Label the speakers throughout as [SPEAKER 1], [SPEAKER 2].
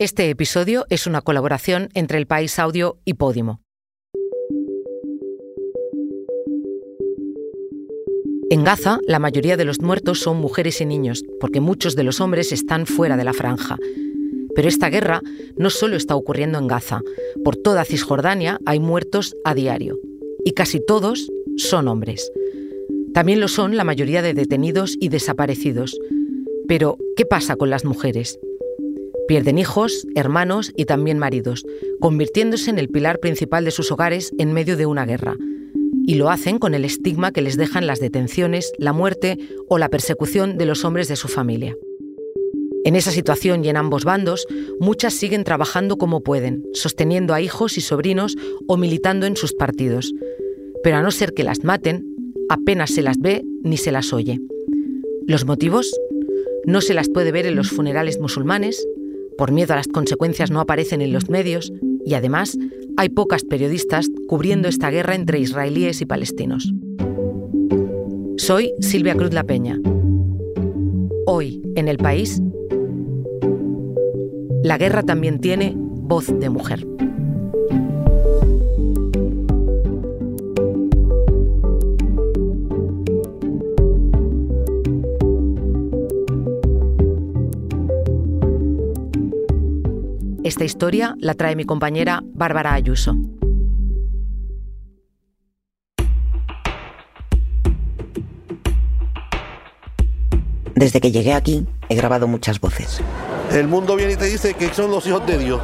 [SPEAKER 1] Este episodio es una colaboración entre El País Audio y Podimo. En Gaza, la mayoría de los muertos son mujeres y niños, porque muchos de los hombres están fuera de la franja. Pero esta guerra no solo está ocurriendo en Gaza. Por toda Cisjordania hay muertos a diario. Y casi todos son hombres. También lo son la mayoría de detenidos y desaparecidos. Pero, ¿qué pasa con las mujeres? Pierden hijos, hermanos y también maridos, convirtiéndose en el pilar principal de sus hogares en medio de una guerra. Y lo hacen con el estigma que les dejan las detenciones, la muerte o la persecución de los hombres de su familia. En esa situación y en ambos bandos, muchas siguen trabajando como pueden, sosteniendo a hijos y sobrinos o militando en sus partidos. Pero a no ser que las maten, apenas se las ve ni se las oye. ¿Los motivos? No se las puede ver en los funerales musulmanes, por miedo a las consecuencias no aparecen en los medios y además hay pocas periodistas cubriendo esta guerra entre israelíes y palestinos. Soy Silvia Cruz La Peña. Hoy, en el país, la guerra también tiene voz de mujer. Esta historia la trae mi compañera Bárbara Ayuso.
[SPEAKER 2] Desde que llegué aquí he grabado muchas voces.
[SPEAKER 3] El mundo viene y te dice que son los hijos de Dios.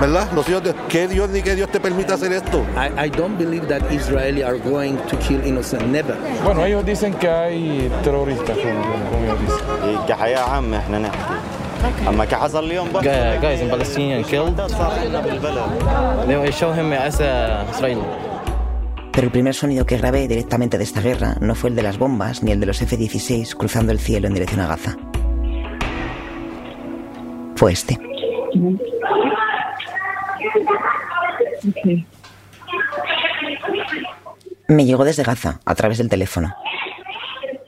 [SPEAKER 3] ¿Verdad? Los hijos de que Dios ni que Dios te permita hacer esto.
[SPEAKER 4] I, I don't believe that Israeli are going to kill innocent. Never.
[SPEAKER 5] Bueno, ellos dicen que hay terroristas, como, como ellos dicen.
[SPEAKER 6] كحياة عامة احنا نحكي اما كحصل اليوم بقى
[SPEAKER 7] guys in Palestinian killed.
[SPEAKER 6] صار لنا بالبلد
[SPEAKER 7] They show him as a Israeli.
[SPEAKER 2] Pero el primer sonido que grabé directamente de esta guerra no fue el de las bombas ni el de los F-16 cruzando el cielo en dirección a Gaza. Fue este. Me llegó desde Gaza, a través del teléfono.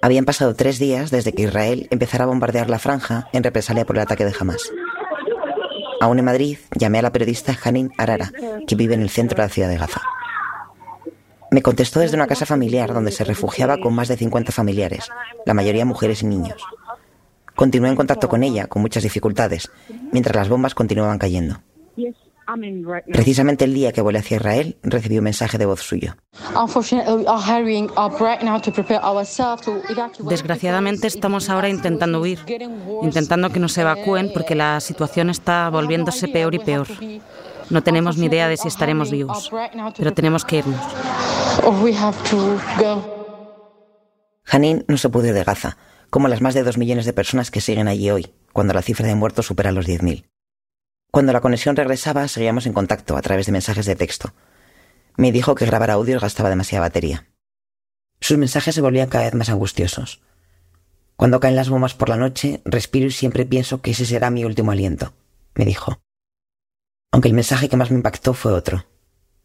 [SPEAKER 2] Habían pasado tres días desde que Israel empezara a bombardear la franja en represalia por el ataque de Hamas. Aún en Madrid, llamé a la periodista Hanin Arara, que vive en el centro de la ciudad de Gaza. Me contestó desde una casa familiar donde se refugiaba con más de 50 familiares, la mayoría mujeres y niños. Continué en contacto con ella, con muchas dificultades, mientras las bombas continuaban cayendo. Precisamente el día que volé hacia Israel, recibí un mensaje de voz suyo.
[SPEAKER 8] Desgraciadamente estamos ahora intentando huir, intentando que nos evacúen porque la situación está volviéndose peor y peor. No tenemos ni idea de si estaremos vivos, pero tenemos que irnos.
[SPEAKER 2] Hanin no se pudo ir de Gaza, como las más de dos millones de personas que siguen allí hoy, cuando la cifra de muertos supera los 10.000. Cuando la conexión regresaba, seguíamos en contacto a través de mensajes de texto. Me dijo que grabar audios gastaba demasiada batería. Sus mensajes se volvían cada vez más angustiosos. Cuando caen las bombas por la noche, respiro y siempre pienso que ese será mi último aliento, me dijo. Aunque el mensaje que más me impactó fue otro.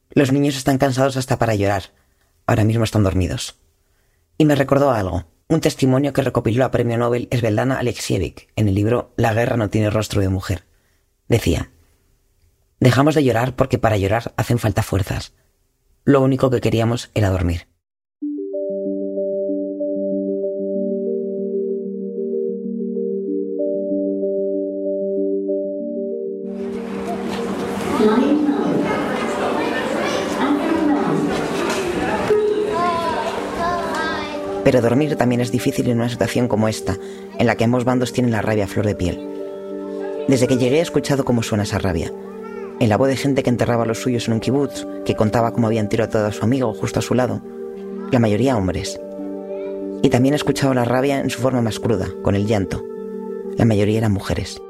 [SPEAKER 2] Los niños están cansados hasta para llorar. Ahora mismo están dormidos. Y me recordó algo, un testimonio que recopiló la premio Nobel Svetlana Alexievich en el libro La guerra no tiene rostro de mujer. Decía, dejamos de llorar porque para llorar hacen falta fuerzas. Lo único que queríamos era dormir. Pero dormir también es difícil en una situación como esta, en la que ambos bandos tienen la rabia a flor de piel. Desde que llegué he escuchado cómo suena esa rabia. En la voz de gente que enterraba a los suyos en un kibutz, que contaba cómo habían tirado a su amigo justo a su lado. La mayoría hombres. Y también he escuchado la rabia en su forma más cruda, con el llanto. La mayoría eran mujeres.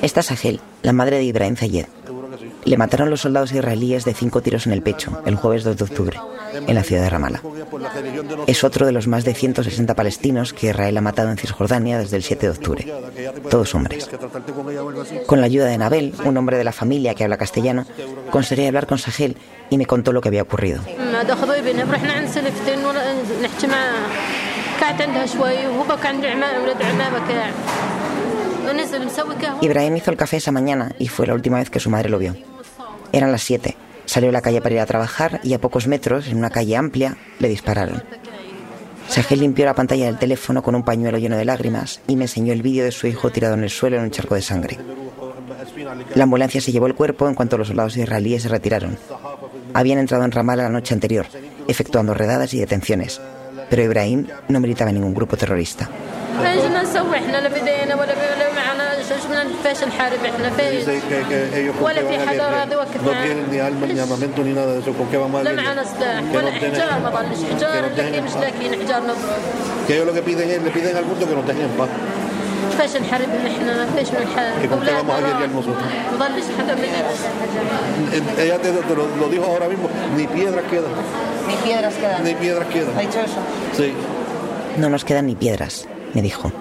[SPEAKER 2] Esta es Agel, la madre de Ibrahim Zayed. Le mataron los soldados israelíes de cinco tiros en el pecho el jueves 2 de octubre, en la ciudad de Ramallah. Es otro de los más de 160 palestinos que Israel ha matado en Cisjordania desde el 7 de octubre. Todos hombres. Con la ayuda de Nabel, un hombre de la familia que habla castellano, conseguí hablar con Sahel y me contó lo que había ocurrido. Ibrahim hizo el café esa mañana y fue la última vez que su madre lo vio. Eran las 7. Salió a la calle para ir a trabajar y a pocos metros, en una calle amplia, le dispararon. Sahel limpió la pantalla del teléfono con un pañuelo lleno de lágrimas y me enseñó el vídeo de su hijo tirado en el suelo en un charco de sangre. La ambulancia se llevó el cuerpo en cuanto los soldados israelíes se retiraron. Habían entrado en Ramallah la noche anterior, efectuando redadas y detenciones, pero Ibrahim no militaba en ningún grupo terrorista.
[SPEAKER 3] Dice que, que ellos con qué van a guerrear. no tienen ni alma ni armamento ni nada de eso. ¿Con qué vamos a guerrear? Que no tienen- que nos dejen en paz. Que ellos lo que piden es, le piden al mundo que nos dejen en paz.
[SPEAKER 9] فاش نحارب احنا فاش بنحارب
[SPEAKER 3] ¿Y con qué vamos a guerrear nosotros?
[SPEAKER 9] مضلش حدا مننا
[SPEAKER 3] Ella te, te lo, lo dijo ahora mismo, ni piedras quedan,
[SPEAKER 2] Ni piedras quedan.
[SPEAKER 3] ni piedras quedan.
[SPEAKER 2] dicho eso?
[SPEAKER 3] Sí.
[SPEAKER 2] No nos quedan ni piedras, me dijo.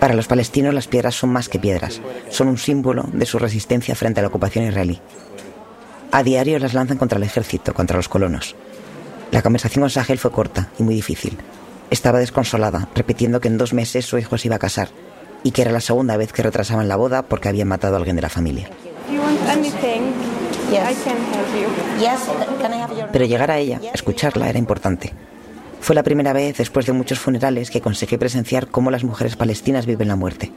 [SPEAKER 2] Para los palestinos las piedras son más que piedras, son un símbolo de su resistencia frente a la ocupación israelí. A diario las lanzan contra el ejército, contra los colonos. La conversación con Sahel fue corta y muy difícil. Estaba desconsolada, repitiendo que en dos meses su hijo se iba a casar y que era la segunda vez que retrasaban la boda porque habían matado a alguien de la familia. Pero llegar a ella, escucharla, era importante. Fue la primera vez después de muchos funerales que conseguí presenciar cómo las mujeres palestinas viven la muerte.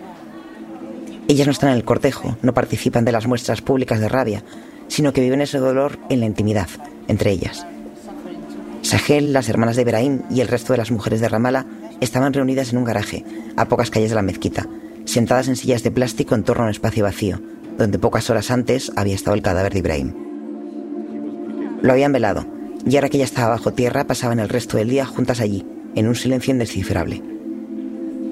[SPEAKER 2] Ellas no están en el cortejo, no participan de las muestras públicas de rabia, sino que viven ese dolor en la intimidad, entre ellas. Sahel, las hermanas de Ibrahim y el resto de las mujeres de Ramallah estaban reunidas en un garaje, a pocas calles de la mezquita, sentadas en sillas de plástico en torno a un espacio vacío, donde pocas horas antes había estado el cadáver de Ibrahim. Lo habían velado, y ahora que ya estaba bajo tierra pasaban el resto del día juntas allí, en un silencio indescifrable.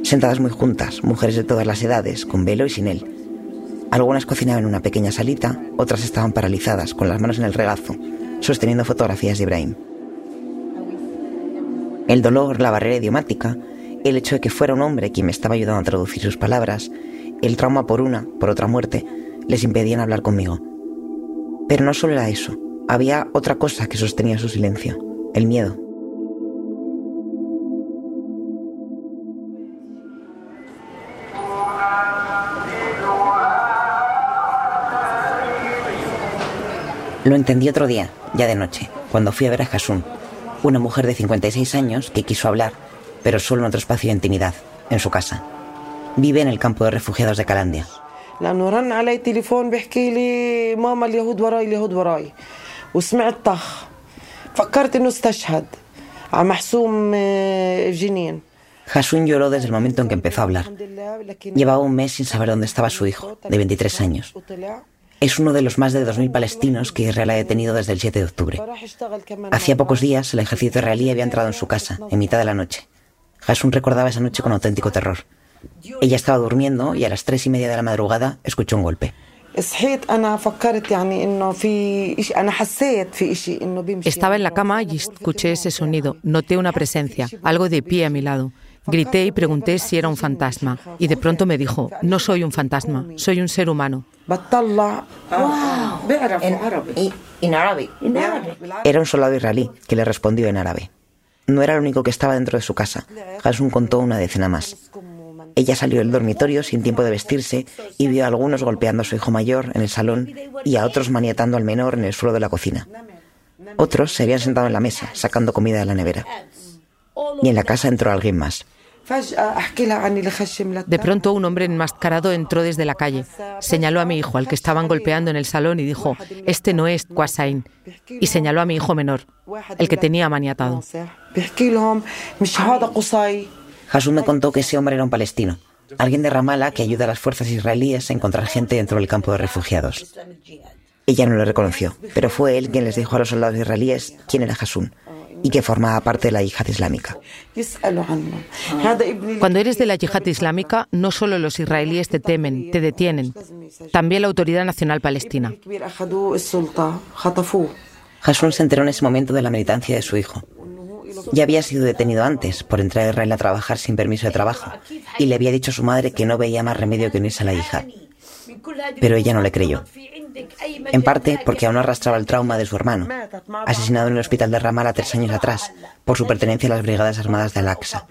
[SPEAKER 2] Sentadas muy juntas, mujeres de todas las edades, con velo y sin él. Algunas cocinaban en una pequeña salita, otras estaban paralizadas, con las manos en el regazo, sosteniendo fotografías de Ibrahim. El dolor, la barrera idiomática, el hecho de que fuera un hombre quien me estaba ayudando a traducir sus palabras, el trauma por una, por otra muerte, les impedían hablar conmigo. Pero no solo era eso, había otra cosa que sostenía su silencio, el miedo. Lo entendí otro día, ya de noche, cuando fui a ver a Hasun, una mujer de 56 años que quiso hablar, pero solo en otro espacio de intimidad, en su casa. Vive en el campo de refugiados de Calandia.
[SPEAKER 10] لانه رن علي تليفون بيحكي لي ماما اليهود وراي اليهود وراي وسمعت طخ فكرت انه استشهد على محسوم آه، جنين
[SPEAKER 2] Hasun lloró desde el momento en que empezó a hablar. Llevaba un mes sin saber dónde estaba su hijo, de 23 años. Es uno de los más de 2.000 palestinos que Israel ha detenido desde el 7 de octubre. Hacía pocos días el ejército israelí había entrado en su casa, en mitad de la noche. Hasun recordaba esa noche con auténtico terror. Ella estaba durmiendo y a las tres y media de la madrugada escuchó un golpe.
[SPEAKER 1] Estaba en la cama y escuché ese sonido. Noté una presencia, algo de pie a mi lado. Grité y pregunté si era un fantasma. Y de pronto me dijo, no soy un fantasma, soy un ser humano.
[SPEAKER 2] Era un soldado israelí que le respondió en árabe. No era el único que estaba dentro de su casa. Hassan contó una decena más. Ella salió del dormitorio sin tiempo de vestirse y vio a algunos golpeando a su hijo mayor en el salón y a otros maniatando al menor en el suelo de la cocina. Otros se habían sentado en la mesa, sacando comida de la nevera. Y en la casa entró alguien más.
[SPEAKER 1] De pronto un hombre enmascarado entró desde la calle, señaló a mi hijo, al que estaban golpeando en el salón, y dijo, este no es Kwasain. Y señaló a mi hijo menor, el que tenía maniatado.
[SPEAKER 2] Hasum me contó que ese hombre era un palestino, alguien de Ramallah que ayuda a las fuerzas israelíes a encontrar gente dentro del campo de refugiados. Ella no lo reconoció, pero fue él quien les dijo a los soldados israelíes quién era Hasum y que formaba parte de la yihad islámica.
[SPEAKER 1] Cuando eres de la yihad islámica, no solo los israelíes te temen, te detienen, también la Autoridad Nacional Palestina.
[SPEAKER 2] Hasum se enteró en ese momento de la militancia de su hijo ya había sido detenido antes por entrar a Israel a trabajar sin permiso de trabajo y le había dicho a su madre que no veía más remedio que unirse a la yihad. Pero ella no le creyó. En parte porque aún arrastraba el trauma de su hermano, asesinado en el hospital de Ramallah tres años atrás por su pertenencia a las Brigadas Armadas de Al-Aqsa.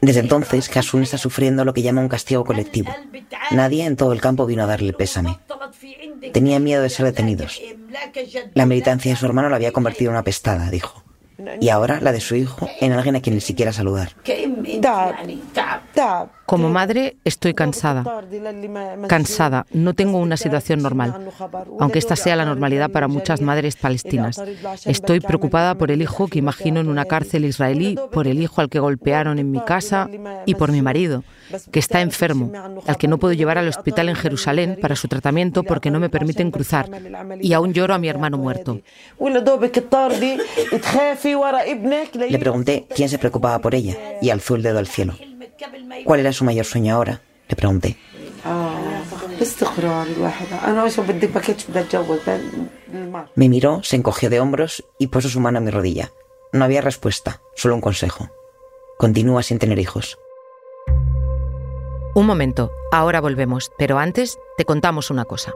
[SPEAKER 2] Desde entonces, Hassun está sufriendo lo que llama un castigo colectivo. Nadie en todo el campo vino a darle pésame. Tenía miedo de ser detenidos. La militancia de su hermano lo había convertido en una pestada, dijo y ahora la de su hijo en alguien a quien ni siquiera saludar.
[SPEAKER 1] Como madre estoy cansada. Cansada. No tengo una situación normal, aunque esta sea la normalidad para muchas madres palestinas. Estoy preocupada por el hijo que imagino en una cárcel israelí, por el hijo al que golpearon en mi casa y por mi marido, que está enfermo, al que no puedo llevar al hospital en Jerusalén para su tratamiento porque no me permiten cruzar. Y aún lloro a mi hermano muerto.
[SPEAKER 2] Le pregunté quién se preocupaba por ella y alzó el dedo al cielo. ¿Cuál era su mayor sueño ahora? Le pregunté. Me miró, se encogió de hombros y puso su mano en mi rodilla. No había respuesta, solo un consejo. Continúa sin tener hijos.
[SPEAKER 1] Un momento, ahora volvemos, pero antes te contamos una cosa.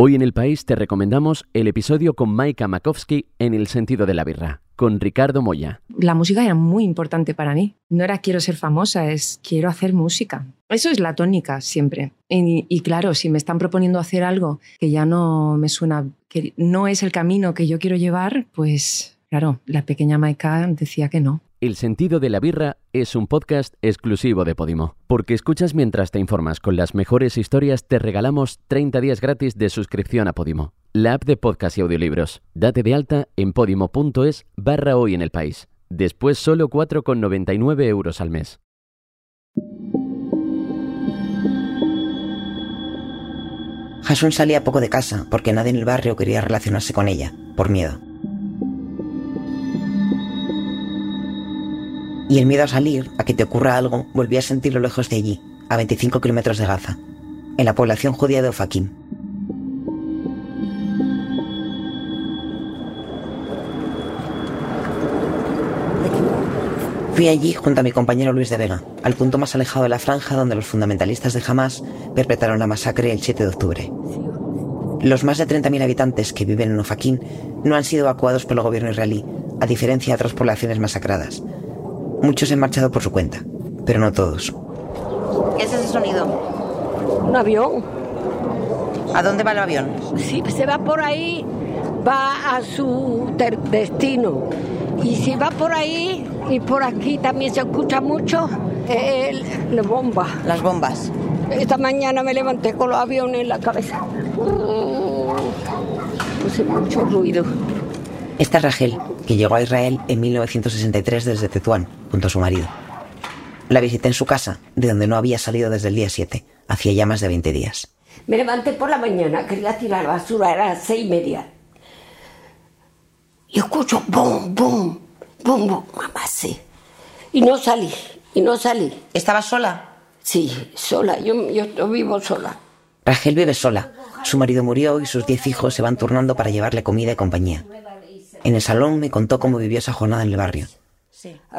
[SPEAKER 11] Hoy en el país te recomendamos el episodio con Maika Makowski en El sentido de la birra, con Ricardo Moya.
[SPEAKER 12] La música era muy importante para mí. No era quiero ser famosa, es quiero hacer música. Eso es la tónica siempre. Y, y, claro, si me están proponiendo hacer algo que ya no me suena, que no es el camino que yo quiero llevar, pues claro, la pequeña Maika decía que no.
[SPEAKER 11] El sentido de la birra es un podcast exclusivo de Podimo. Porque escuchas mientras te informas con las mejores historias, te regalamos 30 días gratis de suscripción a Podimo, la app de podcast y audiolibros. Date de alta en podimo.es barra hoy en el país. Después solo 4,99 euros al mes.
[SPEAKER 2] Jason salía poco de casa porque nadie en el barrio quería relacionarse con ella, por miedo. Y el miedo a salir, a que te ocurra algo, volví a sentirlo lejos de allí, a 25 kilómetros de Gaza, en la población judía de Ofakim. Fui allí junto a mi compañero Luis de Vega, al punto más alejado de la franja donde los fundamentalistas de Hamas perpetraron la masacre el 7 de octubre. Los más de 30.000 habitantes que viven en Ofakim no han sido evacuados por el gobierno israelí, a diferencia de otras poblaciones masacradas, Muchos han marchado por su cuenta, pero no todos.
[SPEAKER 13] ¿Qué es ese sonido?
[SPEAKER 14] Un avión.
[SPEAKER 13] ¿A dónde va el avión?
[SPEAKER 14] Si se va por ahí, va a su destino. Y si va por ahí y por aquí también se escucha mucho, el, la bomba.
[SPEAKER 13] Las bombas.
[SPEAKER 14] Esta mañana me levanté con los aviones en la cabeza. Hace mucho ruido.
[SPEAKER 2] Esta es Rachel, que llegó a Israel en 1963 desde Tetuán, junto a su marido. La visité en su casa, de donde no había salido desde el día 7, hacía ya más de 20 días.
[SPEAKER 14] Me levanté por la mañana, quería tirar basura, era las seis y media. Y escucho bum, bum, bum, bum, mamá, sí. Y no salí, y no salí.
[SPEAKER 13] ¿Estaba sola?
[SPEAKER 14] Sí, sola, yo, yo vivo sola.
[SPEAKER 2] Rachel vive sola. Su marido murió y sus diez hijos se van turnando para llevarle comida y compañía. En el salón me contó cómo vivió esa jornada en el barrio.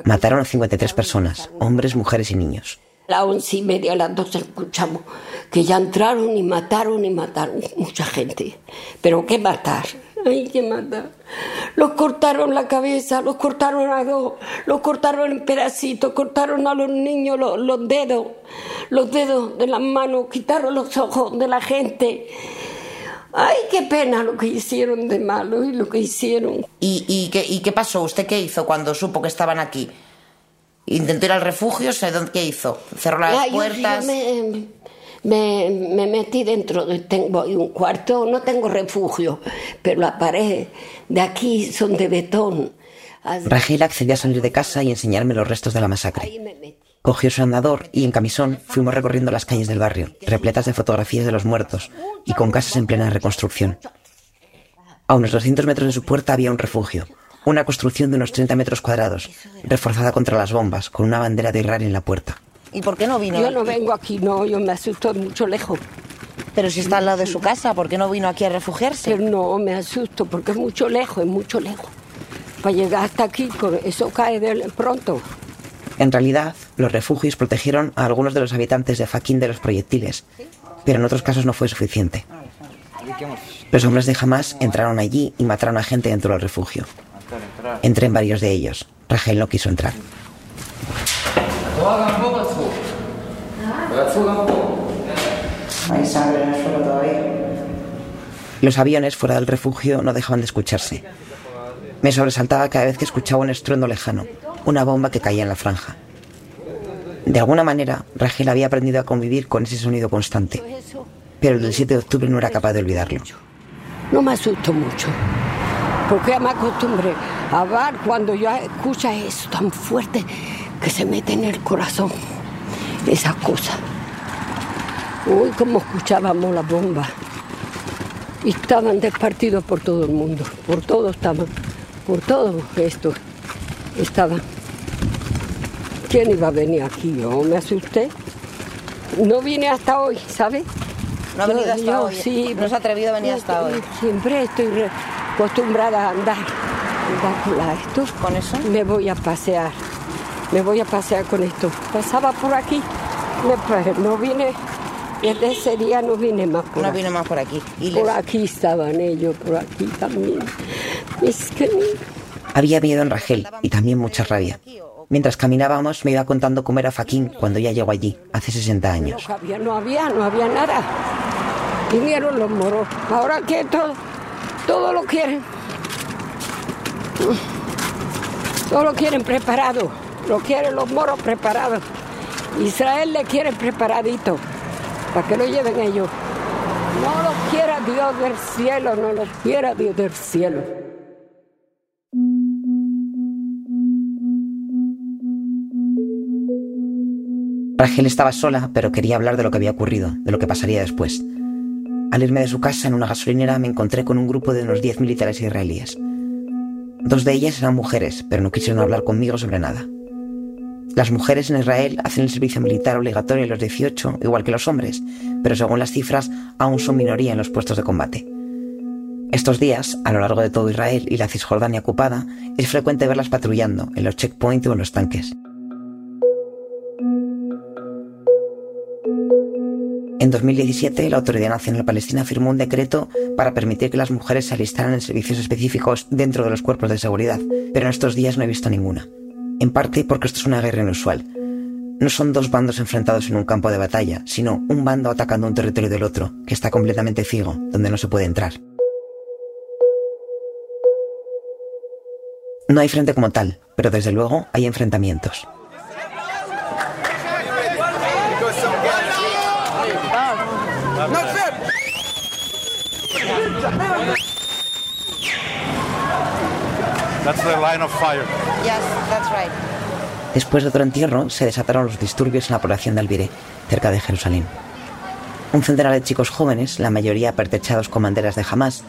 [SPEAKER 2] Mataron a 53 personas, hombres, mujeres y niños.
[SPEAKER 14] A las once y media, a las doce escuchamos que ya entraron y mataron y mataron mucha gente. Pero ¿qué matar? Hay que matar. Los cortaron la cabeza, los cortaron a dos, los cortaron en pedacitos, cortaron a los niños los, los dedos, los dedos de las manos, quitaron los ojos de la gente. Ay, qué pena lo que hicieron de malo y lo que hicieron.
[SPEAKER 13] ¿Y, y, qué, y qué pasó? ¿Usted qué hizo cuando supo que estaban aquí? ¿Intentó ir al refugio? ¿Qué hizo? ¿Cerró las puertas?
[SPEAKER 14] me, me, me metí dentro, de, tengo un cuarto, no tengo refugio, pero las paredes de aquí son de betón.
[SPEAKER 2] Rachel accedió a salir de casa y enseñarme los restos de la masacre. Cogió su andador y en camisón fuimos recorriendo las calles del barrio, repletas de fotografías de los muertos y con casas en plena reconstrucción. A unos 200 metros de su puerta había un refugio, una construcción de unos 30 metros cuadrados, reforzada contra las bombas, con una bandera de Israel en la puerta.
[SPEAKER 13] ¿Y por qué no vino?
[SPEAKER 14] Yo no vengo aquí, no, yo me asusto mucho lejos.
[SPEAKER 13] Pero si está al lado de su casa, ¿por qué no vino aquí a refugiarse?
[SPEAKER 14] Pero no, me asusto porque es mucho lejos, es mucho lejos. Para llegar hasta aquí, eso cae de pronto.
[SPEAKER 2] En realidad, los refugios protegieron a algunos de los habitantes de Faquín de los proyectiles, pero en otros casos no fue suficiente. Los hombres de Hamas entraron allí y mataron a gente dentro del refugio. Entré en varios de ellos. Rachel no quiso entrar. Hay sangre en el suelo todavía. Los aviones fuera del refugio no dejaban de escucharse. Me sobresaltaba cada vez que escuchaba un estruendo lejano, una bomba que caía en la franja. De alguna manera, Rachel había aprendido a convivir con ese sonido constante, pero el del 7 de octubre no era capaz de olvidarlo.
[SPEAKER 14] No me asusto mucho, porque ya me acostumbré a ver cuando yo escucho eso tan fuerte que se mete en el corazón, esa cosa. Uy, como escuchábamos las bombas. Y estaban despartidos por todo el mundo, por todo estaban, por todo esto estaban. ¿Quién iba a venir aquí? Yo me asusté. No vine hasta hoy, ¿sabe?
[SPEAKER 13] No ha venido hasta hoy.
[SPEAKER 14] Sí,
[SPEAKER 13] no se ha atrevido a venir hasta hoy.
[SPEAKER 14] Siempre estoy acostumbrada a andar. andar esto.
[SPEAKER 13] ¿Con eso?
[SPEAKER 14] Me voy a pasear. Me voy a pasear con esto. Pasaba por aquí. no vine desde ese día no vine más por
[SPEAKER 13] No
[SPEAKER 14] aquí.
[SPEAKER 13] vine más por aquí.
[SPEAKER 14] ¿Y por aquí estaban ellos, por aquí también. Es que...
[SPEAKER 2] Había miedo en Rachel y también mucha rabia. Mientras caminábamos me iba contando cómo era Faquín cuando ya llegó allí, hace 60 años.
[SPEAKER 14] No había, no había, no había nada. Vinieron los moros. Ahora que todo, todo lo quieren. Solo quieren preparado. Lo quieren los moros preparados. Israel le quiere preparadito para que lo lleven ellos. No lo quiera Dios del cielo, no lo quiera Dios del cielo.
[SPEAKER 2] Rachel estaba sola, pero quería hablar de lo que había ocurrido, de lo que pasaría después. Al irme de su casa en una gasolinera me encontré con un grupo de unos 10 militares israelíes. Dos de ellas eran mujeres, pero no quisieron hablar conmigo sobre nada. Las mujeres en Israel hacen el servicio militar obligatorio a los 18, igual que los hombres, pero según las cifras aún son minoría en los puestos de combate. Estos días, a lo largo de todo Israel y la Cisjordania ocupada, es frecuente verlas patrullando en los checkpoints o en los tanques. En 2017, la Autoridad Nacional Palestina firmó un decreto para permitir que las mujeres se alistaran en servicios específicos dentro de los cuerpos de seguridad, pero en estos días no he visto ninguna en parte porque esto es una guerra inusual. No son dos bandos enfrentados en un campo de batalla, sino un bando atacando un territorio del otro, que está completamente ciego, donde no se puede entrar. No hay frente como tal, pero desde luego hay enfrentamientos.
[SPEAKER 3] That's the line of fire.
[SPEAKER 13] Yes, that's right.
[SPEAKER 2] Después de otro entierro, se desataron los disturbios en la población de Albiré, cerca de Jerusalén. Un centenar de chicos jóvenes, la mayoría pertechados con banderas de Hamas,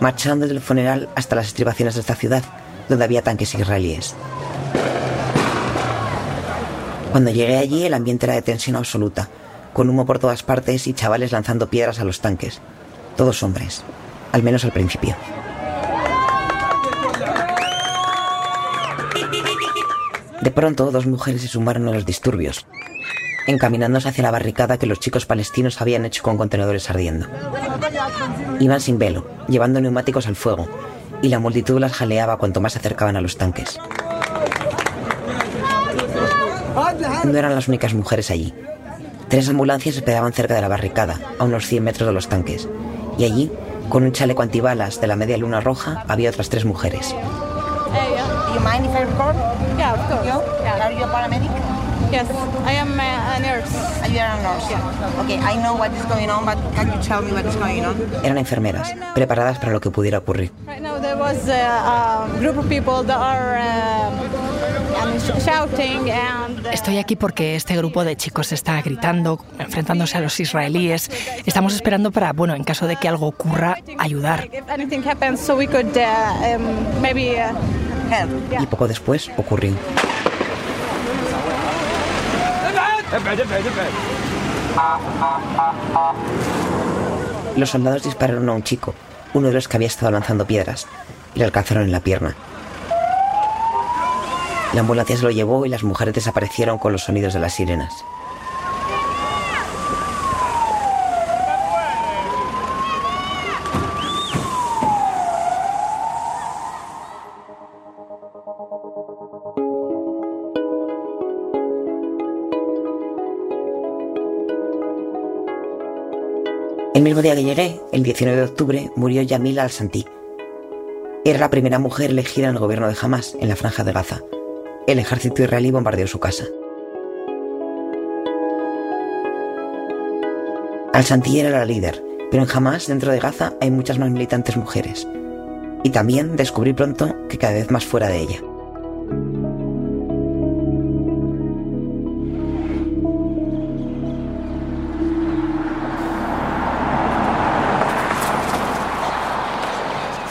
[SPEAKER 2] marcharon desde el funeral hasta las estribaciones de esta ciudad, donde había tanques israelíes. Cuando llegué allí, el ambiente era de tensión absoluta, con humo por todas partes y chavales lanzando piedras a los tanques. Todos hombres, al menos al principio. De pronto, dos mujeres se sumaron a los disturbios, encaminándose hacia la barricada que los chicos palestinos habían hecho con contenedores ardiendo. Iban sin velo, llevando neumáticos al fuego, y la multitud las jaleaba cuanto más se acercaban a los tanques. No eran las únicas mujeres allí. Tres ambulancias esperaban cerca de la barricada, a unos 100 metros de los tanques, y allí, con un chaleco antibalas de la media luna roja, había otras tres mujeres.
[SPEAKER 13] Do you mind if I record? Yeah, of course. You? Yeah. Are you a paramedic?
[SPEAKER 15] Yes, I am a nurse.
[SPEAKER 2] You are a nurse. Yeah. Okay, I know what is going on, but can you tell me what is going on? Eran enfermeras, preparadas para lo que pudiera ocurrir.
[SPEAKER 15] Right now there was a, a group of people that are uh, shouting and.
[SPEAKER 16] Estoy aquí porque este grupo de chicos está gritando, enfrentándose a los israelíes. Estamos esperando para, bueno, en caso de que algo ocurra, ayudar.
[SPEAKER 15] If anything happens, so we could uh, um, maybe uh.
[SPEAKER 2] Y poco después ocurrió. Los soldados dispararon a un chico, uno de los que había estado lanzando piedras, y le alcanzaron en la pierna. La ambulancia se lo llevó y las mujeres desaparecieron con los sonidos de las sirenas. El mismo día que llegué, el 19 de octubre, murió Yamila al-Santi. Era la primera mujer elegida en el gobierno de Hamas, en la franja de Gaza. El ejército israelí bombardeó su casa. Al-Santi era la líder, pero en Hamas, dentro de Gaza, hay muchas más militantes mujeres. Y también descubrí pronto que cada vez más fuera de ella.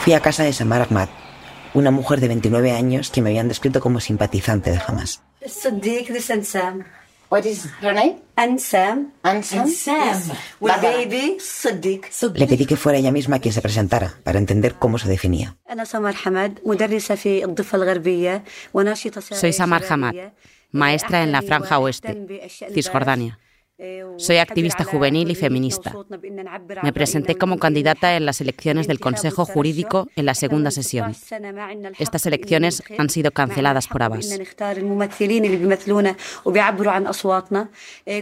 [SPEAKER 2] Fui a casa de Samar Ahmad, una mujer de 29 años que me habían descrito como simpatizante de Hamas. Le pedí que fuera ella misma quien se presentara para entender cómo se definía.
[SPEAKER 8] Soy Samar Hamad, maestra en la Franja Oeste, Cisjordania. Soy activista juvenil y feminista. Me presenté como candidata en las elecciones del Consejo Jurídico en la segunda sesión. Estas elecciones han sido canceladas por Abbas.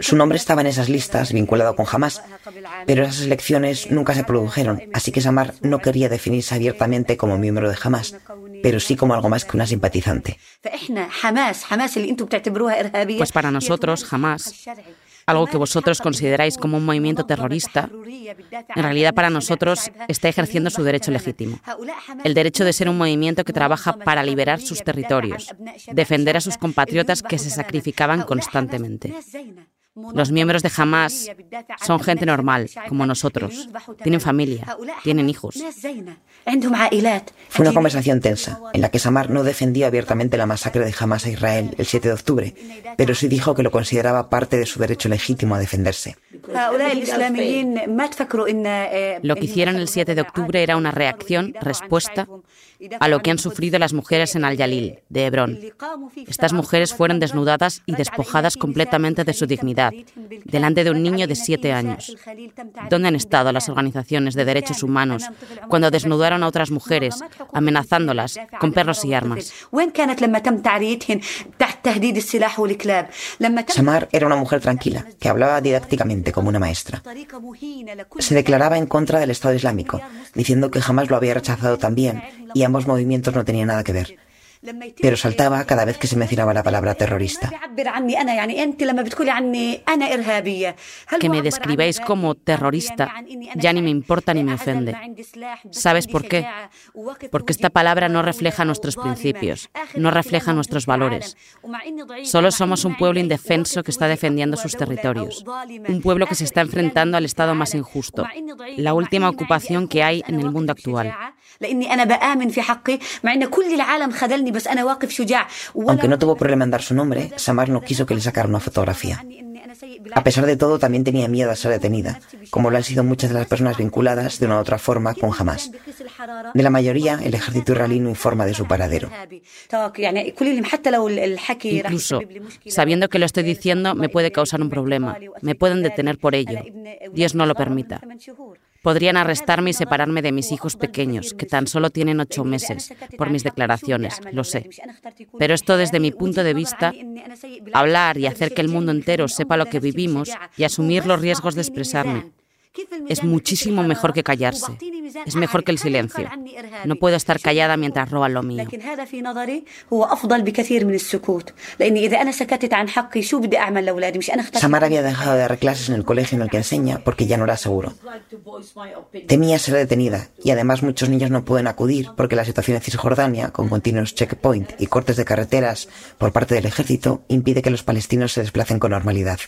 [SPEAKER 2] Su nombre estaba en esas listas vinculado con Hamas, pero esas elecciones nunca se produjeron, así que Samar no quería definirse abiertamente como miembro de Hamas, pero sí como algo más que una simpatizante.
[SPEAKER 8] Pues para nosotros, Hamas algo que vosotros consideráis como un movimiento terrorista, en realidad para nosotros está ejerciendo su derecho legítimo. El derecho de ser un movimiento que trabaja para liberar sus territorios, defender a sus compatriotas que se sacrificaban constantemente. Los miembros de Hamas son gente normal, como nosotros. Tienen familia, tienen hijos.
[SPEAKER 2] Fue una conversación tensa, en la que Samar no defendió abiertamente la masacre de Hamas a Israel el 7 de octubre, pero sí dijo que lo consideraba parte de su derecho legítimo a defenderse.
[SPEAKER 8] Lo que hicieron el 7 de octubre era una reacción, respuesta a lo que han sufrido las mujeres en Al-Yalil, de Hebrón. Estas mujeres fueron desnudadas y despojadas completamente de su dignidad, delante de un niño de siete años. ¿Dónde han estado las organizaciones de derechos humanos cuando desnudaron a otras mujeres, amenazándolas con perros y armas?
[SPEAKER 2] Samar era una mujer tranquila, que hablaba didácticamente como una maestra. Se declaraba en contra del Estado Islámico, diciendo que jamás lo había rechazado también y ambos movimientos no tenían nada que ver. Pero saltaba cada vez que se mencionaba la palabra terrorista.
[SPEAKER 8] Que me describáis como terrorista ya ni me importa ni me ofende. ¿Sabes por qué? Porque esta palabra no refleja nuestros principios, no refleja nuestros valores. Solo somos un pueblo indefenso que está defendiendo sus territorios, un pueblo que se está enfrentando al Estado más injusto, la última ocupación que hay en el mundo actual.
[SPEAKER 2] Aunque no tuvo problema en dar su nombre, Samar no quiso que le sacara una fotografía. A pesar de todo, también tenía miedo a ser detenida, como lo han sido muchas de las personas vinculadas de una u otra forma con Hamas. De la mayoría, el ejército israelí no informa de su paradero.
[SPEAKER 8] Incluso, sabiendo que lo estoy diciendo, me puede causar un problema. Me pueden detener por ello. Dios no lo permita. Podrían arrestarme y separarme de mis hijos pequeños, que tan solo tienen ocho meses, por mis declaraciones, lo sé. Pero esto desde mi punto de vista, hablar y hacer que el mundo entero sepa lo que vivimos y asumir los riesgos de expresarme, es muchísimo mejor que callarse. Es mejor que el silencio. No puedo estar callada mientras roban lo mío.
[SPEAKER 2] Samara había dejado de dar clases en el colegio en el que enseña porque ya no era seguro. Temía ser detenida y además muchos niños no pueden acudir porque la situación en Cisjordania, con continuos checkpoint y cortes de carreteras por parte del ejército, impide que los palestinos se desplacen con normalidad.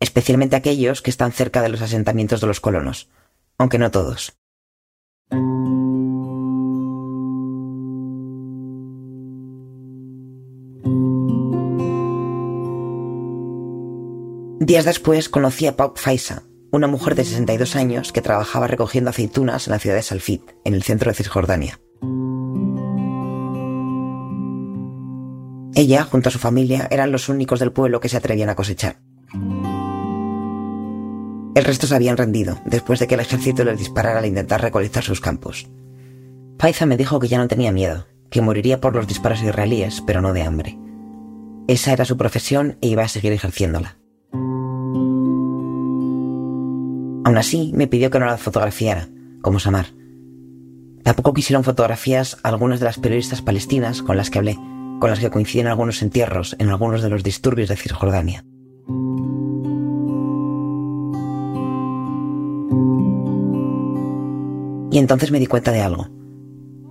[SPEAKER 2] Especialmente aquellos que están cerca de los asentamientos de los colonos, aunque no todos. Días después conocí a Pau Faisa, una mujer de 62 años que trabajaba recogiendo aceitunas en la ciudad de Salfit, en el centro de Cisjordania. Ella, junto a su familia, eran los únicos del pueblo que se atrevían a cosechar. El resto se habían rendido, después de que el ejército les disparara al intentar recolectar sus campos. Faiza me dijo que ya no tenía miedo, que moriría por los disparos israelíes, pero no de hambre. Esa era su profesión e iba a seguir ejerciéndola. Aún así, me pidió que no la fotografiara, como Samar. Tampoco quisieron fotografías algunas de las periodistas palestinas con las que hablé, con las que coinciden algunos entierros en algunos de los disturbios de Cisjordania. Y entonces me di cuenta de algo.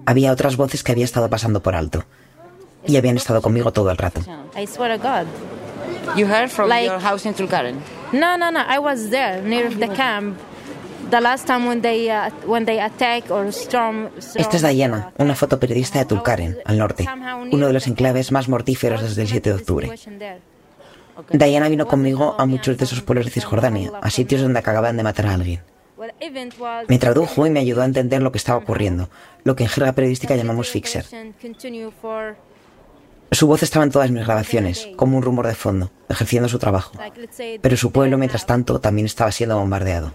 [SPEAKER 2] Había otras voces que había estado pasando por alto. Y habían estado conmigo todo el rato.
[SPEAKER 17] I swear to God. You heard from your house in Tulkarem? No, no, no. I was there near the camp. The last time when they uh, when they attack or storm,
[SPEAKER 2] Esta es Diana, una fotoperiodista de Tulkaren, al norte, uno de los enclaves más mortíferos desde el 7 de octubre. Diana vino conmigo a muchos de esos pueblos de Cisjordania, a sitios donde acababan de matar a alguien. Me tradujo y me ayudó a entender lo que estaba ocurriendo, lo que en jerga periodística llamamos fixer. Su voz estaba en todas mis grabaciones, como un rumor de fondo, ejerciendo su trabajo. Pero su pueblo, mientras tanto, también estaba siendo bombardeado.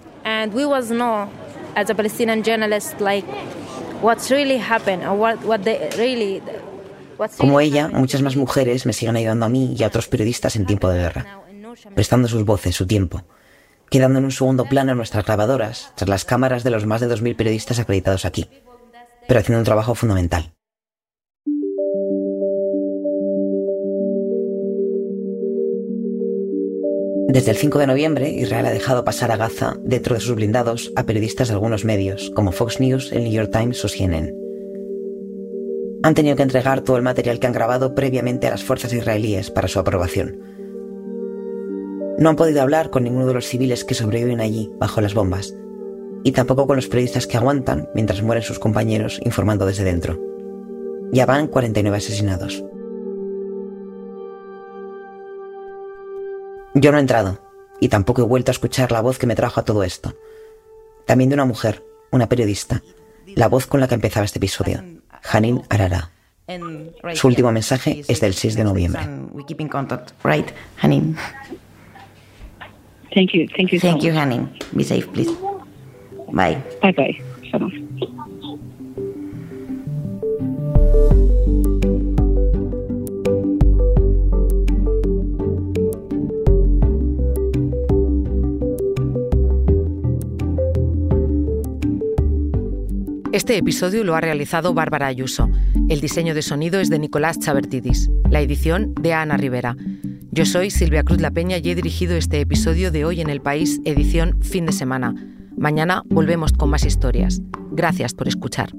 [SPEAKER 2] Como ella, muchas más mujeres me siguen ayudando a mí y a otros periodistas en tiempo de guerra, prestando sus voces, su tiempo, quedando en un segundo plano nuestras grabadoras, tras las cámaras de los más de 2.000 periodistas acreditados aquí, pero haciendo un trabajo fundamental. Desde el 5 de noviembre, Israel ha dejado pasar a Gaza, dentro de sus blindados, a periodistas de algunos medios, como Fox News, el New York Times o CNN. Han tenido que entregar todo el material que han grabado previamente a las fuerzas israelíes para su aprobación. No han podido hablar con ninguno de los civiles que sobreviven allí, bajo las bombas, y tampoco con los periodistas que aguantan mientras mueren sus compañeros informando desde dentro. Ya van 49 asesinados. Yo no he entrado, y tampoco he vuelto a escuchar la voz que me trajo a todo esto. También de una mujer, una periodista, la voz con la que empezaba este episodio, Hanin Arara. Su último mensaje es del 6 de noviembre.
[SPEAKER 18] Thank you. Thank you.
[SPEAKER 13] Thank you, Hanin. Be safe, please. Bye.
[SPEAKER 18] Bye bye. Shalom.
[SPEAKER 1] Este episodio lo ha realizado Bárbara Ayuso. El diseño de sonido es de Nicolás Chabertidis. La edición de Ana Rivera. Yo soy Silvia Cruz La Peña y he dirigido este episodio de Hoy en el País, edición fin de semana. Mañana volvemos con más historias. Gracias por escuchar.